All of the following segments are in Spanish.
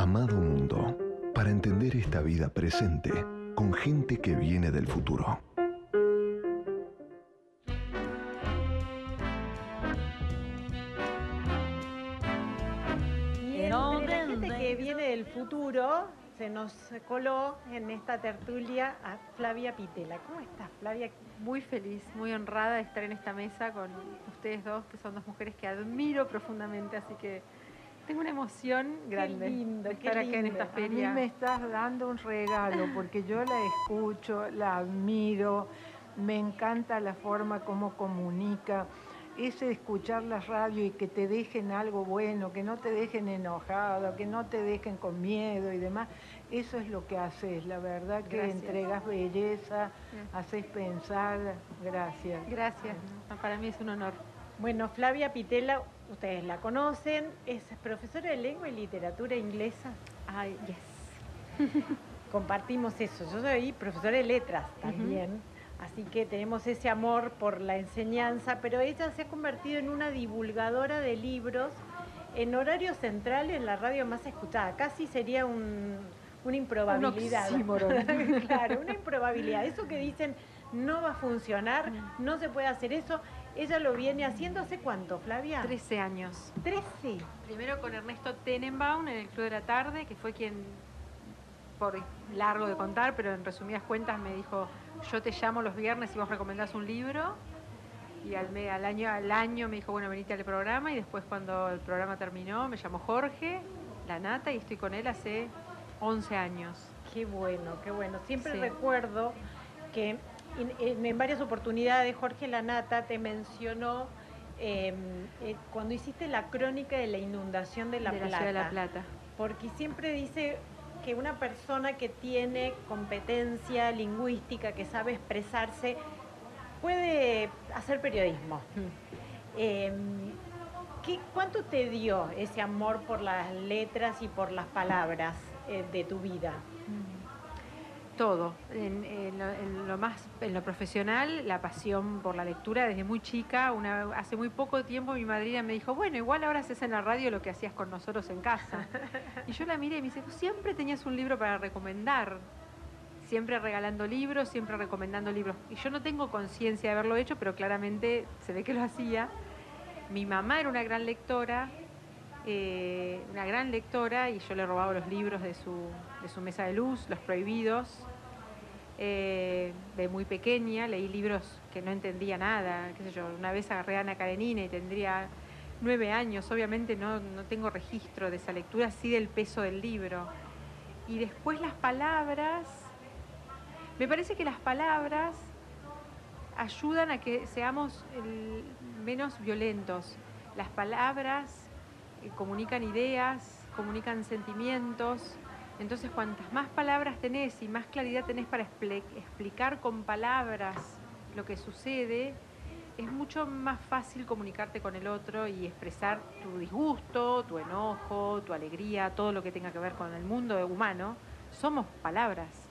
Amado Mundo, para entender esta vida presente con gente que viene del futuro. Y entre la gente que viene del futuro, se nos coló en esta tertulia a Flavia Pitela. ¿Cómo estás, Flavia? Muy feliz, muy honrada de estar en esta mesa con ustedes dos, que son dos mujeres que admiro profundamente, así que tengo una emoción grande qué lindo, de estar qué acá en esta A mí feria. me estás dando un regalo porque yo la escucho, la admiro, me encanta la forma como comunica. Ese escuchar la radio y que te dejen algo bueno, que no te dejen enojado, que no te dejen con miedo y demás, eso es lo que haces, la verdad que Gracias. entregas belleza, haces pensar, gracias. Gracias, no, para mí es un honor. Bueno, Flavia Pitela, ustedes la conocen, es profesora de lengua y literatura inglesa. Ay, yes. Compartimos eso. Yo soy profesora de letras también, así que tenemos ese amor por la enseñanza, pero ella se ha convertido en una divulgadora de libros en horario central en la radio más escuchada. Casi sería un- una improbabilidad. oxímoron. claro, una improbabilidad. Eso que dicen no va a funcionar, no se puede hacer eso. Ella lo viene haciendo hace cuánto, Flavia? 13 años. 13. Primero con Ernesto Tenenbaum en el Club de la Tarde, que fue quien, por largo de contar, pero en resumidas cuentas me dijo, yo te llamo los viernes y vos recomendás un libro. Y al, me- al año, al año me dijo, bueno, venite al programa. Y después cuando el programa terminó, me llamó Jorge, la nata, y estoy con él hace 11 años. Qué bueno, qué bueno. Siempre Sí. recuerdo que en, varias oportunidades Jorge Lanata te mencionó eh, eh, cuando hiciste la crónica de la inundación de La de Plata. la ciudad de La Plata. Porque siempre dice que una persona que tiene competencia lingüística, que sabe expresarse, puede hacer periodismo. Eh, ¿qué- ¿Cuánto te dio ese amor por las letras y por las palabras eh, de tu vida? Todo. En, en lo, en lo más, en lo profesional, la pasión por la lectura desde muy chica. Una, hace muy poco tiempo mi madrina me dijo, bueno, igual ahora haces en la radio lo que hacías con nosotros en casa. y yo la miré y me dice, "Tú siempre tenías un libro para recomendar. Siempre regalando libros, siempre recomendando libros. Y yo no tengo conciencia de haberlo hecho, pero claramente se ve que lo hacía. Mi mamá era una gran lectora, eh, una gran lectora, y yo le robaba los libros de su, de su mesa de luz, los prohibidos. Eh, de muy pequeña leí libros que no entendía nada, qué sé yo, una vez agarré a Ana Karenina y tendría nueve años, obviamente no, no tengo registro de esa lectura, sí del peso del libro. Y después las palabras, me parece que las palabras ayudan a que seamos menos violentos. Las palabras eh, comunican ideas, comunican sentimientos. Entonces, cuantas más palabras tenés y más claridad tenés para expli- explicar con palabras lo que sucede, es mucho más fácil comunicarte con el otro y expresar tu disgusto, tu enojo, tu alegría, todo lo que tenga que ver con el mundo humano. Somos palabras.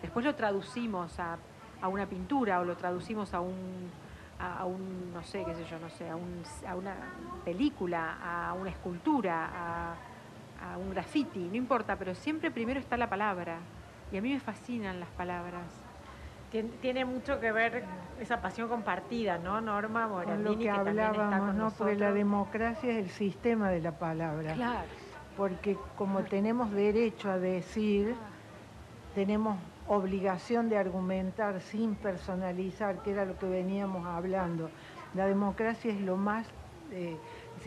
Después lo traducimos a, una pintura o lo traducimos a un, a, a un, no sé, qué sé yo, no sé, a, un- a una película, a una escultura, a, a un graffiti, no importa, pero siempre primero está la palabra. Y a mí me fascinan las palabras. Tien- Tiene mucho que ver esa pasión compartida, ¿no, Norma Con Morandini? lo que hablábamos, con ¿no? Porque la democracia es el sistema de la palabra. Claro. Porque como tenemos derecho a decir, tenemos obligación de argumentar sin personalizar, que era lo que veníamos hablando. La democracia es lo más, eh,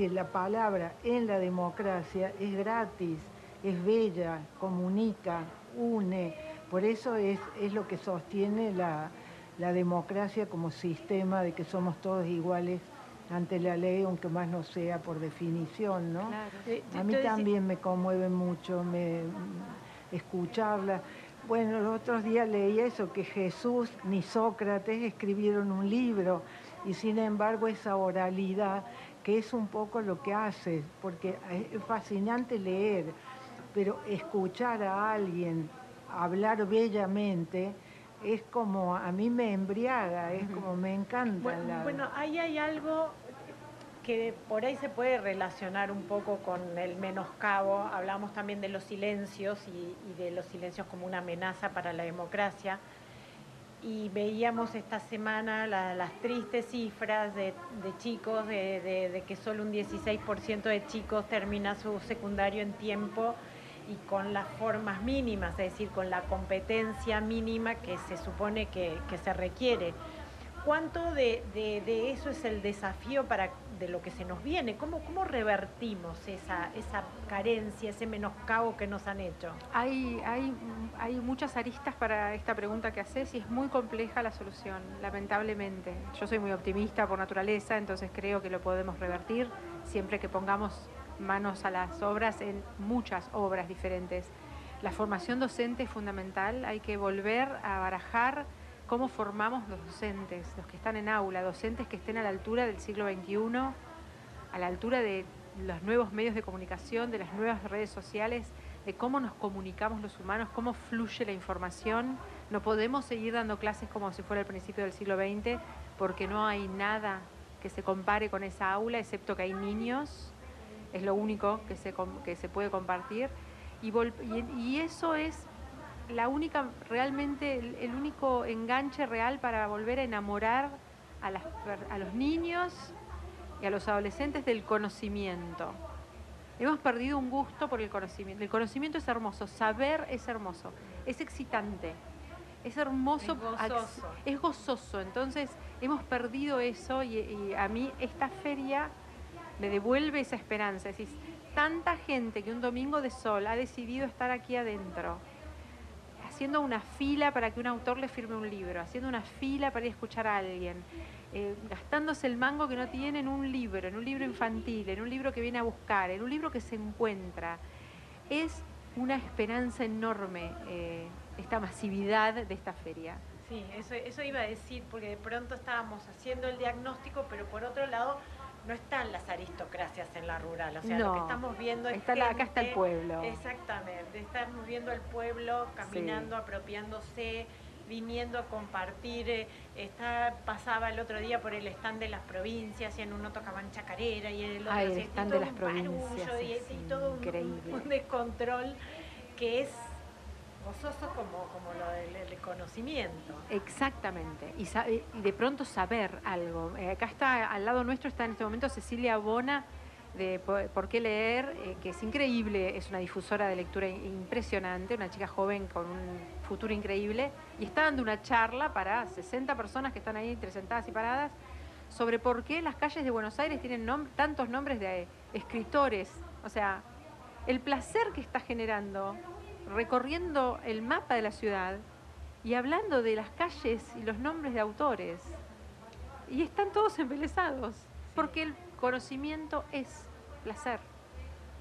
decir, la palabra en la democracia es gratis, es bella, comunica, une. Por eso es, es lo que sostiene la, la democracia como sistema de que somos todos iguales ante la ley, aunque más no sea por definición, ¿no? Claro. Eh, A mí también me conmueve mucho me, escucharla. Bueno, los otros días leí eso, que Jesús ni Sócrates escribieron un libro y sin embargo esa oralidad, que es un poco lo que hace, porque es fascinante leer, pero escuchar a alguien hablar bellamente es como, a mí me embriaga, es como me encanta. Bueno, la- bueno, ahí hay algo, que por ahí se puede relacionar un poco con el menoscabo. Hablamos también de los silencios y, de los silencios como una amenaza para la democracia. Y veíamos esta semana las tristes cifras de, chicos, de, que solo un 16% de chicos termina su secundario en tiempo y con las formas mínimas, es decir, con la competencia mínima que se supone que, se requiere. ¿Cuánto de, eso es el desafío para de lo que se nos viene? ¿Cómo, cómo revertimos esa, esa carencia, ese menoscabo que nos han hecho? Hay, hay, hay muchas aristas para esta pregunta que haces y es muy compleja la solución, lamentablemente. Yo soy muy optimista por naturaleza, entonces creo que lo podemos revertir siempre que pongamos manos a las obras en muchas obras diferentes. La formación docente es fundamental, hay que volver a barajar cómo formamos los docentes, los que están en aula, docentes que estén a la altura del siglo XXI, a la altura de los nuevos medios de comunicación, de las nuevas redes sociales, de cómo nos comunicamos los humanos, cómo fluye la información. No podemos seguir dando clases como si fuera el principio del siglo XX, porque no hay nada que se compare con esa aula, excepto que hay niños, es lo único que se, que se puede compartir. Y, y eso es la única, realmente, el, único enganche real para volver a enamorar a, las, a los niños y a los adolescentes del conocimiento. Hemos perdido un gusto por el conocimiento. El conocimiento es hermoso, saber es hermoso, es excitante, es hermoso, es gozoso. Entonces hemos perdido eso y, a mí esta feria me devuelve esa esperanza. Es decir, tanta gente que un domingo de sol ha decidido estar aquí adentro haciendo una fila para que un autor le firme un libro, haciendo una fila para ir a escuchar a alguien, eh, gastándose el mango que no tiene en un libro, en un libro infantil, en un libro que viene a buscar, en un libro que se encuentra. Es una esperanza enorme eh, esta masividad de esta feria. Sí, eso, eso iba a decir, porque de pronto estábamos haciendo el diagnóstico, pero por otro lado no están las aristocracias en la rural, o sea, lo que estamos viendo es está acá está el pueblo. Exactamente, estamos viendo el pueblo caminando, apropiándose, viniendo a compartir. Eh, está, pasaba el otro día por el stand de las provincias y en uno tocaban chacarera y en el otro el stand de las provincias. Y, todo un descontrol que es gozoso como, como lo del conocimiento. Exactamente, y, de pronto saber algo. Eh, acá está, al lado nuestro está en este momento Cecilia Bona de por, qué leer, eh, que es increíble, es una difusora de lectura impresionante, una chica joven con un futuro increíble, y está dando una charla para 60 personas que están ahí entre sentadas y paradas sobre por qué las calles de Buenos Aires tienen tantos nombres de escritores. O sea, el placer que está generando recorriendo el mapa de la ciudad y hablando de las calles y los nombres de autores. Y están todos embelesados, porque el conocimiento es placer.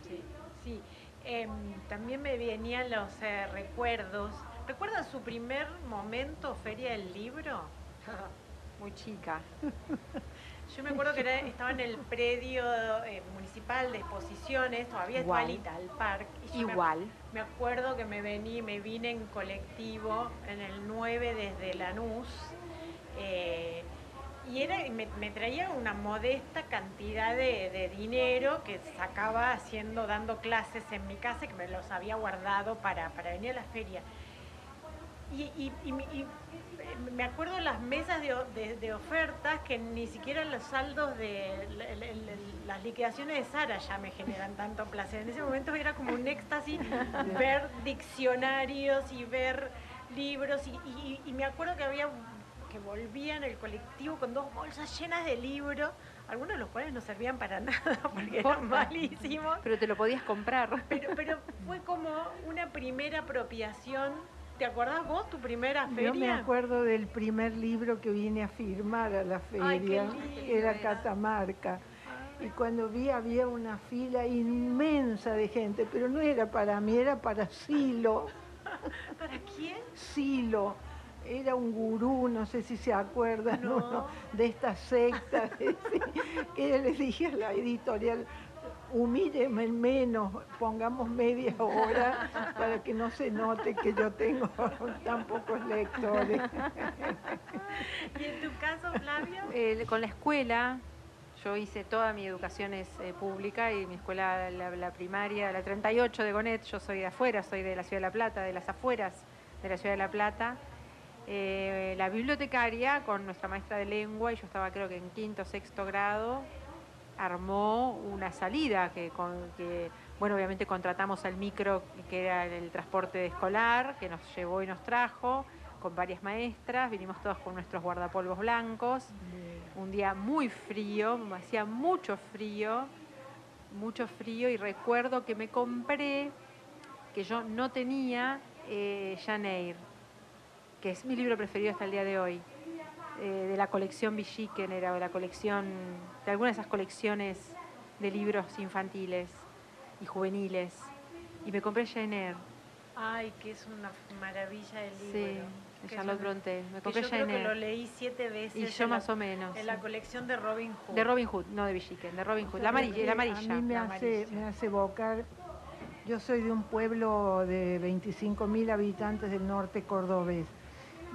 Sí, sí. Em, también me venían los eh, recuerdos. ¿Recuerdan su primer momento, Feria del Libro? Muy chica. Yo me acuerdo que estaba en el predio eh, municipal de exposiciones, todavía igual, igualita al parque. Igual. Me, acuerdo que me vení, me vine en colectivo en el 9 desde Lanús. Eh, y era, me, traía una modesta cantidad de, dinero que sacaba haciendo, dando clases en mi casa, que me los había guardado para, para venir a la feria. y me acuerdo de las mesas de, ofertas que ni siquiera los saldos de las liquidaciones de Sara ya me generan tanto placer. En ese momento era como un éxtasis ver diccionarios y ver libros y, me acuerdo que había que volvían el colectivo con dos bolsas llenas de libros, algunos de los cuales no servían para nada porque eran malísimos. Pero te lo podías comprar. Pero, pero fue como una primera apropiación ¿Te acuerdas vos tu primera feria? Yo me acuerdo del primer libro que vine a firmar a la feria, era Catamarca. Y cuando vi había una fila inmensa de gente, pero no era para mí, era para Silo. ¿Para quién? Silo. Era un gurú, no sé si se acuerdan, de esta secta, que le dije a la editorial, humílleme menos, pongamos media hora para que no se note que yo tengo tan pocos lectores. ¿Y en tu caso, Flavio? con la escuela, Yo hice toda mi educación es eh, pública y mi escuela, la, la primaria, la 38 de Gonet, yo soy de afuera, soy de la Ciudad de La Plata, de las afueras de la Ciudad de La Plata. Eh, la bibliotecaria con nuestra maestra de lengua, y yo estaba creo que en quinto o sexto grado, armó una salida que, con, que, bueno, obviamente contratamos al micro que era el transporte escolar, que nos llevó y nos trajo, con varias maestras, vinimos todos con nuestros guardapolvos blancos, un día muy frío, hacía mucho frío, mucho frío, y recuerdo que me compré, que yo no tenía, eh, Janeir, que es mi libro preferido hasta el día de hoy, eh, de la colección Villiquen, era de la colección, de alguna de esas colecciones de libros infantiles y juveniles. Y me compré Jane Ay, que es una maravilla el libro. Sí, de Charlotte Bronte. Me compré yo Jane creo que lo leí siete veces. Y yo más la, o menos. En la colección de Robin Hood. De Robin Hood, no de Villiquen, de Robin Hood. La amarilla, la amarilla. A mí me la hace, me hace evocar, yo soy de un pueblo de 25.000 habitantes del norte cordobés,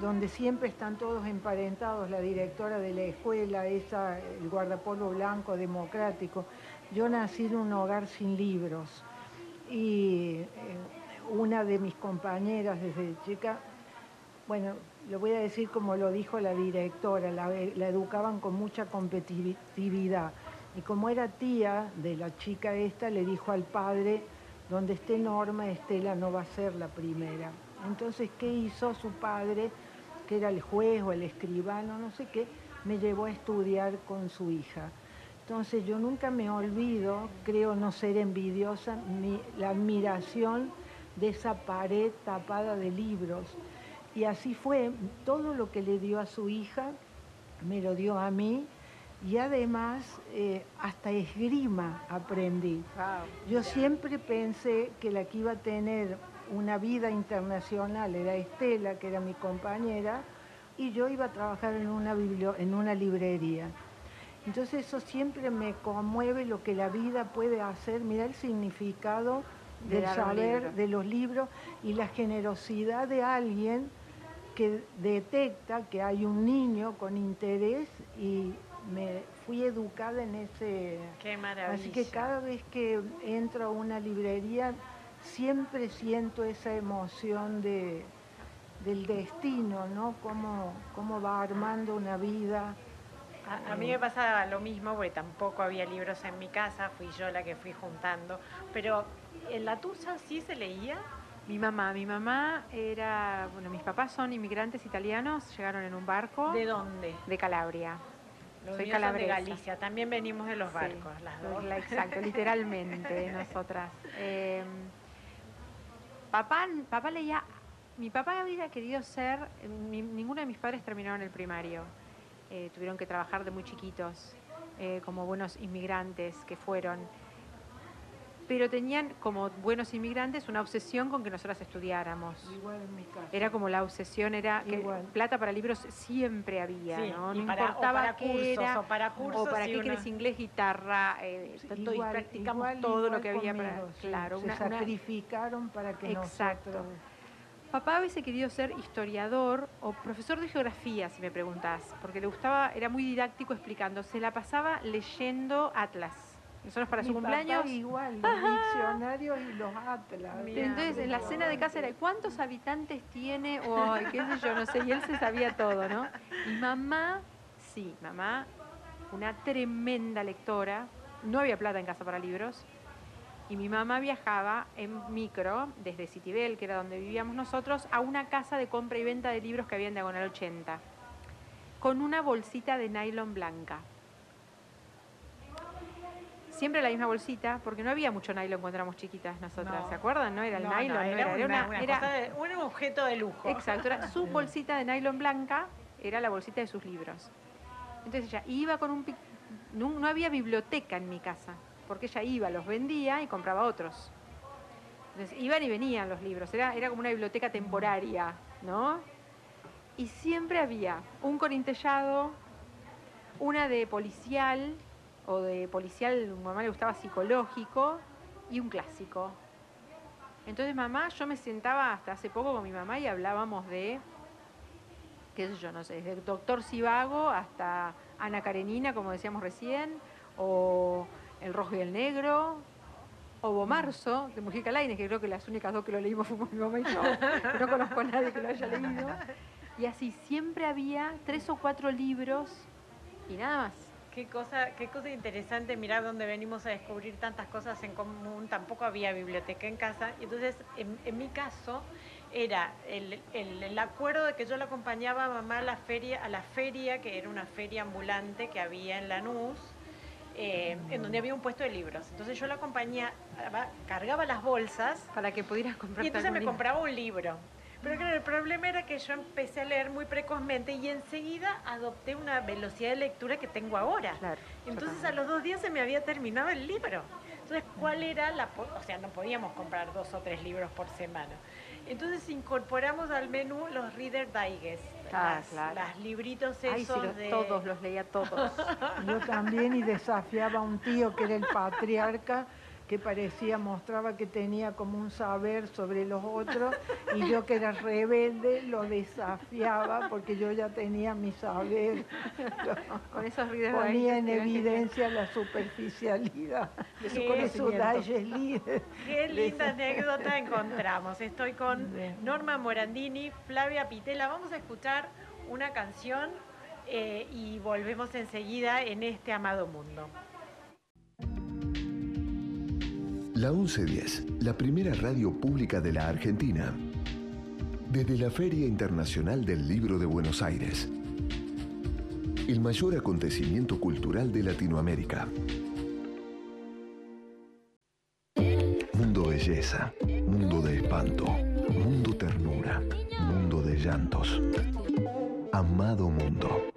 donde siempre están todos emparentados, la directora de la escuela, esa, el guardapolvo blanco democrático. Yo nací en un hogar sin libros y eh, una de mis compañeras desde chica, bueno, lo voy a decir como lo dijo la directora, la, la educaban con mucha competitividad. Y como era tía de la chica esta, le dijo al padre, donde esté Norma, Estela no va a ser la primera. Entonces, ¿qué hizo su padre, que era el juez o el escribano, no sé qué? Me llevó a estudiar con su hija. Entonces, yo nunca me olvido, creo no ser envidiosa, mi- la admiración de esa pared tapada de libros. Y así fue, todo lo que le dio a su hija, me lo dio a mí, y además eh, hasta esgrima aprendí. Yo siempre pensé que la que iba a tener una vida internacional era Estela, que era mi compañera, y yo iba a trabajar en una, en una librería. Entonces eso siempre me conmueve lo que la vida puede hacer, mira el significado De del saber, de los libros y la generosidad de alguien que detecta que hay un niño con interés y me fui educada en ese... Qué maravilla. Así que cada vez que entro a una librería siempre siento esa emoción de, del destino, ¿no? Cómo, cómo va armando una vida. A, a mí me pasaba lo mismo, porque tampoco había libros en mi casa, fui yo la que fui juntando. Pero en la tuya sí se leía. Mi mamá, mi mamá era, bueno, mis papás son inmigrantes italianos, llegaron en un barco ¿De dónde? de Calabria. Los Soy de calabresa. Galicia, también venimos de los Sí, barcos, las dos. la- Exacto, literalmente, nosotras. Eh, papá, papá leía, mi papá había querido ser, ni- ninguno de mis padres terminaron el primario, Eh, tuvieron que trabajar de muy chiquitos, eh, como buenos inmigrantes que fueron. Pero tenían, como buenos inmigrantes, una obsesión con que nosotras estudiáramos. Igual en mi casa. Era como la obsesión, era que Igual. plata para libros siempre había, Sí, ¿no? y para- o importaba para qué cursos, era, o para cursos, para y qué querés inglés, guitarra, eh, Sí, tanto, y igual- practicamos igual- todo lo que había para... sí. Claro, Se una- una- sacrificaron para que Exacto. nosotros... Papá hubiese querido ser historiador o profesor de geografía, si me preguntás, porque le gustaba, era muy didáctico explicando, se la pasaba leyendo Atlas. Nosotros para Mi su papá cumpleaños... igual, los diccionarios y los atlas. Entonces, en la cena de casa era, ¿cuántos habitantes tiene? O, qué sé yo, no sé, y él se sabía todo, ¿no? Y mamá, sí, mamá, una tremenda lectora, no había plata en casa para libros, y mi mamá viajaba en micro desde Citibel, que era donde vivíamos nosotros, a una casa de compra y venta de libros que había en Diagonal 80, con una bolsita de nylon blanca. Siempre la misma bolsita, porque no había mucho nylon cuando éramos chiquitas nosotras, No. ¿se acuerdan? No era el No, nylon, no, era, era, era una, una- una era- cosa de- un objeto de lujo. Exacto, era su bolsita de nylon blanca, era la bolsita de sus libros. Entonces ella iba con un... No, no había biblioteca en mi casa, porque ella iba, los vendía y compraba otros. Entonces iban y venían los libros, era, era como una biblioteca temporaria, ¿no? Y siempre había un corintellado, una de policial, o de policial, mamá le gustaba psicológico, y un clásico. Entonces mamá, yo me sentaba hasta hace poco con mi mamá y hablábamos de, qué sé yo, no sé, desde Doctor Sivago hasta Ana Karenina, como decíamos recién, o El Rojo y el Negro, o Bomarzo, de Mujica Lainez, que creo que las únicas dos que lo leímos fuimos mi mamá y yo, no conozco a nadie que lo haya leído. Y así siempre había tres o cuatro libros y nada más. Qué cosa, qué cosa interesante mirar dónde venimos a descubrir tantas cosas en común. Tampoco había biblioteca en casa. Y entonces, en, en mi caso, era el, el- el acuerdo de que yo la acompañaba a mamá a la feria, a la feria, que era una feria ambulante que había en Lanús, eh, en donde había un puesto de libros. Entonces yo la acompañaba, cargaba las bolsas Para que pudieras comprar y entonces me compraba un libro. Pero claro, el problema era que yo empecé a leer muy precozmente y enseguida adopté una velocidad de lectura que tengo ahora. Claro, Entonces a los dos días se me había terminado el libro. Entonces, ¿cuál era la...? po- O sea, no podíamos comprar dos o tres libros por semana. Entonces incorporamos al menú los Reader Digest, Ah, las, claro. las libritos Ay, esos los- de... todos los leía todos. Yo también y desafiaba a un tío que era el patriarca, que parecía, mostraba que tenía como un saber sobre los otros, y yo que era rebelde lo desafiaba porque yo ya tenía mi saber. Con esos readers Ponía en evidencia la superficialidad De su Qué- de su conocimiento. Qué linda anécdota encontramos. Estoy con. Norma Morandini, Flavia Pitela. Vamos a escuchar una canción eh, y volvemos enseguida en este amado mundo. La 1110, la primera radio pública de la Argentina. Desde la Feria Internacional del Libro de Buenos Aires. El mayor acontecimiento cultural de Latinoamérica. Mundo belleza, mundo de espanto, mundo ternura, mundo de llantos. Amado mundo.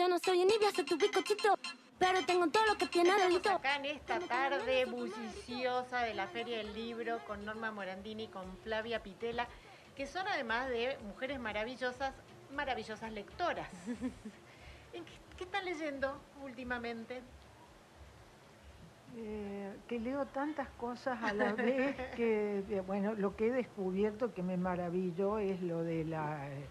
Yo no soy envidia, soy tu bizcochito, pero tengo todo lo que tiene Estamos acá en esta tarde bulliciosa de la Feria del Libro con Norma Morandini, con Flavia Pitela, que son además de mujeres maravillosas, maravillosas lectoras. ¿En qué, qué están leyendo últimamente? Eh, que leo tantas cosas a la vez que, eh, bueno, lo que he descubierto que me maravilló es lo de la, eh,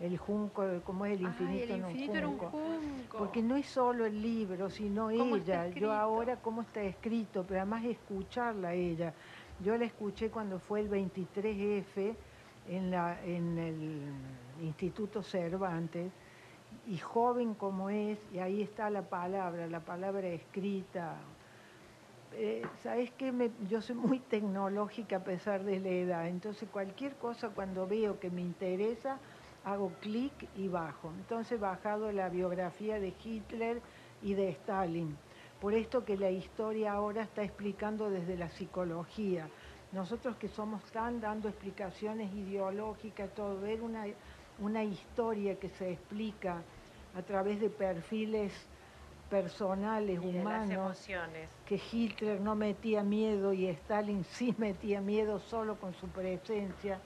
el junco, cómo es el Ay, infinito, el infinito era un junco. junco. Porque no es solo el libro, sino ¿Cómo está ella. Yo ahora cómo está escrito, pero además escucharla a ella. Yo la escuché cuando fue el 23F en, la, en el Instituto Cervantes, y joven como es, y ahí está la palabra, la palabra escrita. Eh, ¿Sabes qué? Me- yo soy muy tecnológica a pesar de la edad, entonces cualquier cosa cuando veo que me interesa, hago clic y bajo. Entonces he bajado la biografía de Hitler y de Stalin. Por esto que la historia ahora está explicando desde la psicología. Nosotros que somos tan dando explicaciones ideológicas, todo, ver una, una historia que se explica a través de perfiles personales, Y de las humanos, emociones. que Hitler no metía miedo y Stalin sí metía miedo solo con su presencia.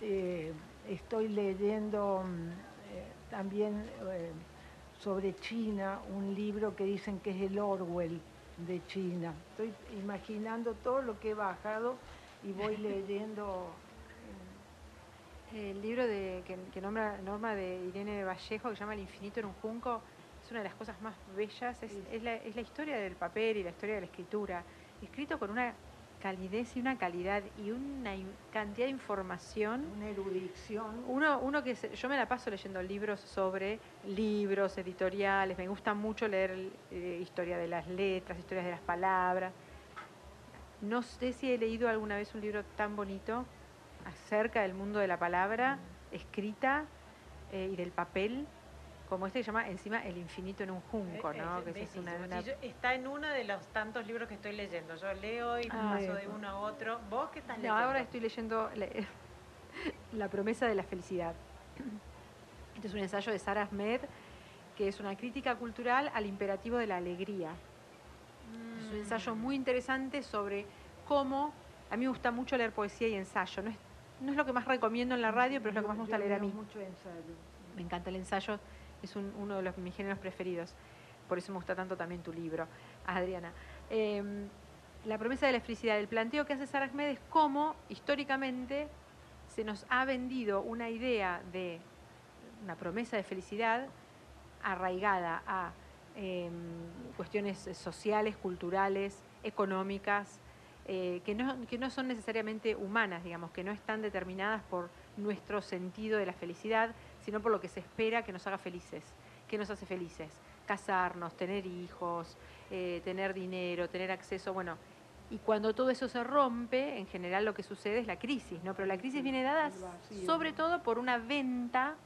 Eh, estoy leyendo mm, eh, también eh, sobre China un libro que dicen que es el Orwell de China. Estoy imaginando todo lo que he bajado y voy leyendo. El libro de, que, que nombra Norma de Irene Vallejo, que se llama El infinito en un junco, es una de las cosas más bellas. Es, es la, es la historia del papel y la historia de la escritura. Escrito con una calidez y una calidad y una cantidad de información. Una erudición. Uno, uno que se- yo me la paso leyendo libros sobre libros, editoriales, me gusta mucho leer eh, historia de las letras, historias de las palabras. No sé si he leído alguna vez un libro tan bonito acerca del mundo de la palabra escrita eh, y del papel como este que se llama encima El infinito en un junco, Eh, ¿no? es Que esa es una- bellísimo. una- Sí, yo- está en uno de los tantos libros que estoy leyendo. Yo leo y Ah, paso de uno a otro. ¿Vos qué estás No, leyendo? ahora estoy leyendo La, La promesa de la felicidad. Este es un ensayo de Sarah Ahmed, que es una crítica cultural al imperativo de la alegría. Es un ensayo muy interesante sobre cómo, a mí me gusta mucho leer poesía y ensayo. No es, no es lo que más recomiendo en la radio, pero es lo que más me gusta leer a mí. mucho ensayo. Me encanta el ensayo, es un- uno de los, mis géneros preferidos. Por eso me gusta tanto también tu libro, Adriana. Eh, la promesa de la felicidad, el planteo que hace Ahmed es cómo históricamente se nos ha vendido una idea de una promesa de felicidad arraigada a em, cuestiones sociales, culturales, económicas, eh, que, no, que no son necesariamente humanas, digamos, que no están determinadas por nuestro sentido de la felicidad, sino por lo que se espera que nos haga felices. ¿Qué nos hace felices? Casarnos, tener hijos, eh, tener dinero, tener acceso, bueno, y cuando todo eso se rompe, en general lo que sucede es la crisis, ¿no? Pero la crisis viene dada sobre todo por una venta,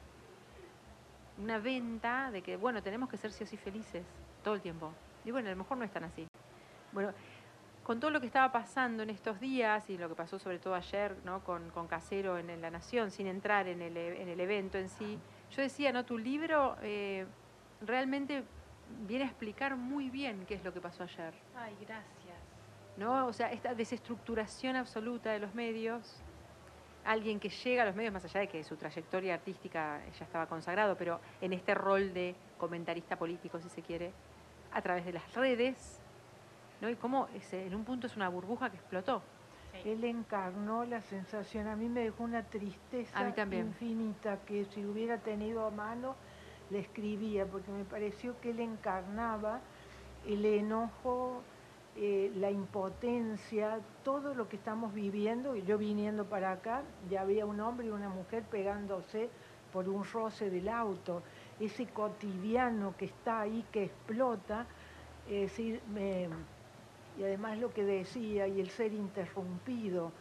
una venta de que, bueno, tenemos que ser sí o sí felices todo el tiempo. Y bueno, a lo mejor no es tan así. Bueno, con todo lo que estaba pasando en estos días y lo que pasó sobre todo ayer ¿no? con, Casero en, La Nación, sin entrar en el, en el, evento en sí, yo decía, ¿no? Tu libro eh, realmente viene a explicar muy bien qué es lo que pasó ayer. Ay, gracias. ¿No? O sea, esta desestructuración absoluta de los medios, alguien que llega a los medios, más allá de que su trayectoria artística ya estaba consagrado, pero en este rol de comentarista político, si se quiere, a través de las redes, ¿no? Y cómo en un punto es una burbuja que explotó. Él encarnó la sensación, a mí me dejó una tristeza infinita que si hubiera tenido a mano le escribía, porque me pareció que él encarnaba el enojo, eh, la impotencia, todo lo que estamos viviendo, y yo viniendo para acá, ya había un hombre y una mujer pegándose por un roce del auto, ese cotidiano que está ahí, que explota, es decir, me y además lo que decía y el ser interrumpido,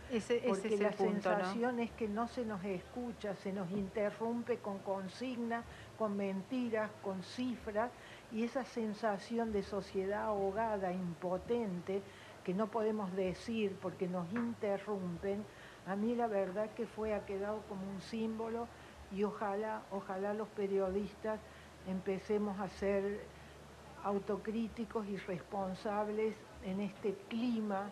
porque la sensación es que no se nos escucha, se nos interrumpe con consignas, con mentiras, con cifras y esa sensación de sociedad ahogada, impotente, que no podemos decir porque nos interrumpen, a mí la verdad que fue, ha quedado como un símbolo y ojalá, ojalá los periodistas empecemos a ser autocríticos y responsables en este clima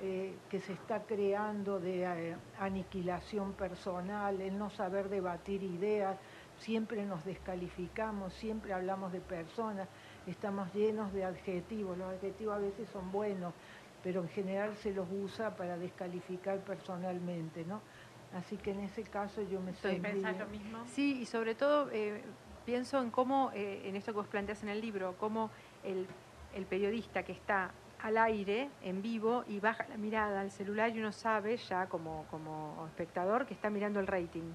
eh, que se está creando de eh, aniquilación personal, el no saber debatir ideas, siempre nos descalificamos, siempre hablamos de personas, estamos llenos de adjetivos, los adjetivos a veces son buenos, pero en general se los usa para descalificar personalmente, ¿no? Así que en ese caso yo me siento... lo mismo? Sí, y sobre todo eh, pienso en cómo, en esto que vos planteas en el libro, cómo el, el periodista que está al aire, en vivo, y baja la mirada al celular y uno sabe ya como, como espectador que está mirando el rating.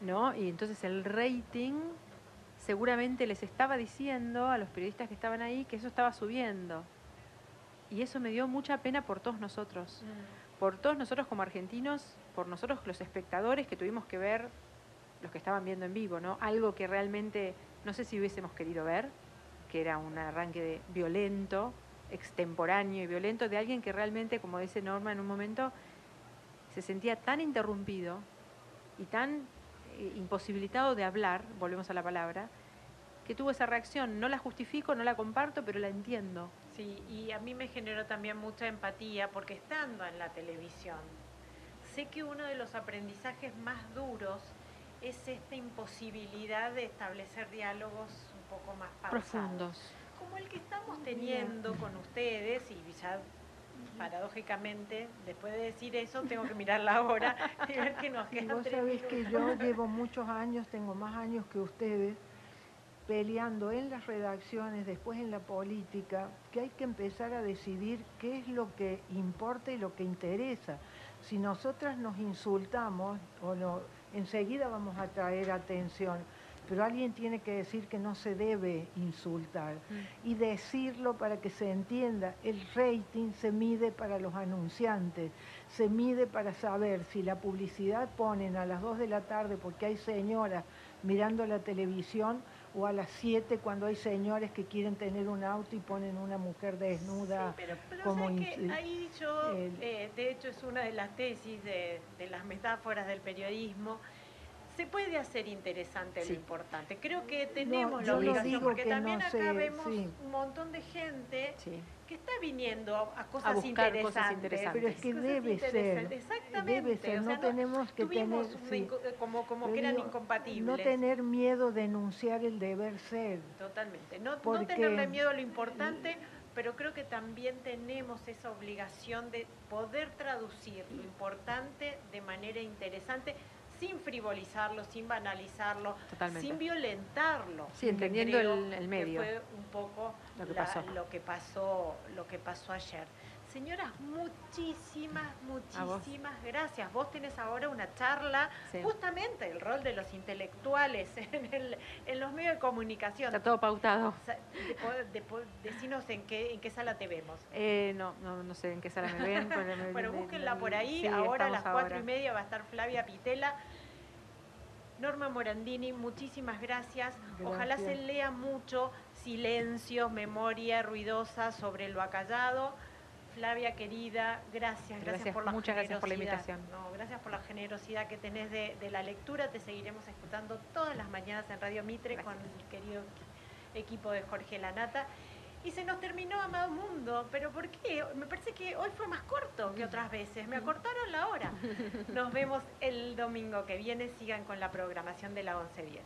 ¿No? Y entonces el rating seguramente les estaba diciendo a los periodistas que estaban ahí que eso estaba subiendo. Y eso me dio mucha pena por todos nosotros. Mm. Por todos nosotros como argentinos, por nosotros los espectadores que tuvimos que ver, los que estaban viendo en vivo, ¿no? Algo que realmente no sé si hubiésemos querido ver que era un arranque de violento, extemporáneo y violento, de alguien que realmente, como dice Norma en un momento, se sentía tan interrumpido y tan eh, imposibilitado de hablar, volvemos a la palabra, que tuvo esa reacción. No la justifico, no la comparto, pero la entiendo. Sí, y a mí me generó también mucha empatía porque estando en la televisión, sé que uno de los aprendizajes más duros es esta imposibilidad de establecer diálogos poco más profundos. Como el que estamos teniendo con ustedes y ya paradójicamente, después de decir eso, tengo que mirar la hora y ver que nos queda Vos sabés que yo llevo muchos años, tengo más años que ustedes, peleando en las redacciones, después en la política, que hay que empezar a decidir qué es lo que importa y lo que interesa. Si nosotras nos insultamos, o no, enseguida vamos a traer atención pero alguien tiene que decir que no se debe insultar mm. y decirlo para que se entienda. El rating se mide para los anunciantes, se mide para saber si la publicidad ponen a las 2 de la tarde porque hay señoras mirando la televisión o a las 7 cuando hay señores que quieren tener un auto y ponen una mujer desnuda. Sí, pero, como ahí yo, eh, de hecho es una de las tesis de, de las metáforas del periodismo, se puede hacer interesante lo importante. Creo que tenemos la obligación, porque también acá vemos un montón de gente que está viniendo a, cosas, interesantes, Pero es que debe ser. Exactamente. Debe ser, no, tenemos que tener... Como, como que eran incompatibles. No tener miedo de denunciar el deber ser. Totalmente. No, no tenerle miedo a lo importante pero creo que también tenemos esa obligación de poder traducir lo importante de manera interesante sin frivolizarlo, sin banalizarlo, Totalmente. sin violentarlo. Sí, entendiendo el- el medio. Que fue un poco Lo que la- pasó. lo que pasó, lo que pasó ayer. Señoras, muchísimas, muchísimas gracias. Vos tenés ahora una charla, Sí. justamente el rol de los intelectuales en, el- en los medios de comunicación. Está todo pautado. De de decinos en qué, en qué sala te vemos. Eh, no, no, no sé en qué sala me ven. pero Bueno, búsquenla por ahí. sí, ahora a las cuatro y media va a estar Flavia Pitela. Norma Morandini, muchísimas gracias. Ojalá se lea mucho silencios, memoria ruidosa sobre lo acallado. Flavia querida, gracias, gracias, Gracias, por la muchas gracias por la invitación. No, gracias por la generosidad que tenés de, de la lectura. Te seguiremos escuchando todas las mañanas en Radio Mitre Gracias. con el querido equipo de Jorge Lanata. Y se nos terminó Amado Mundo, pero ¿por qué? Me parece que hoy fue más corto que otras veces, me acortaron la hora. Nos vemos el domingo que viene, sigan con la programación de la 1110.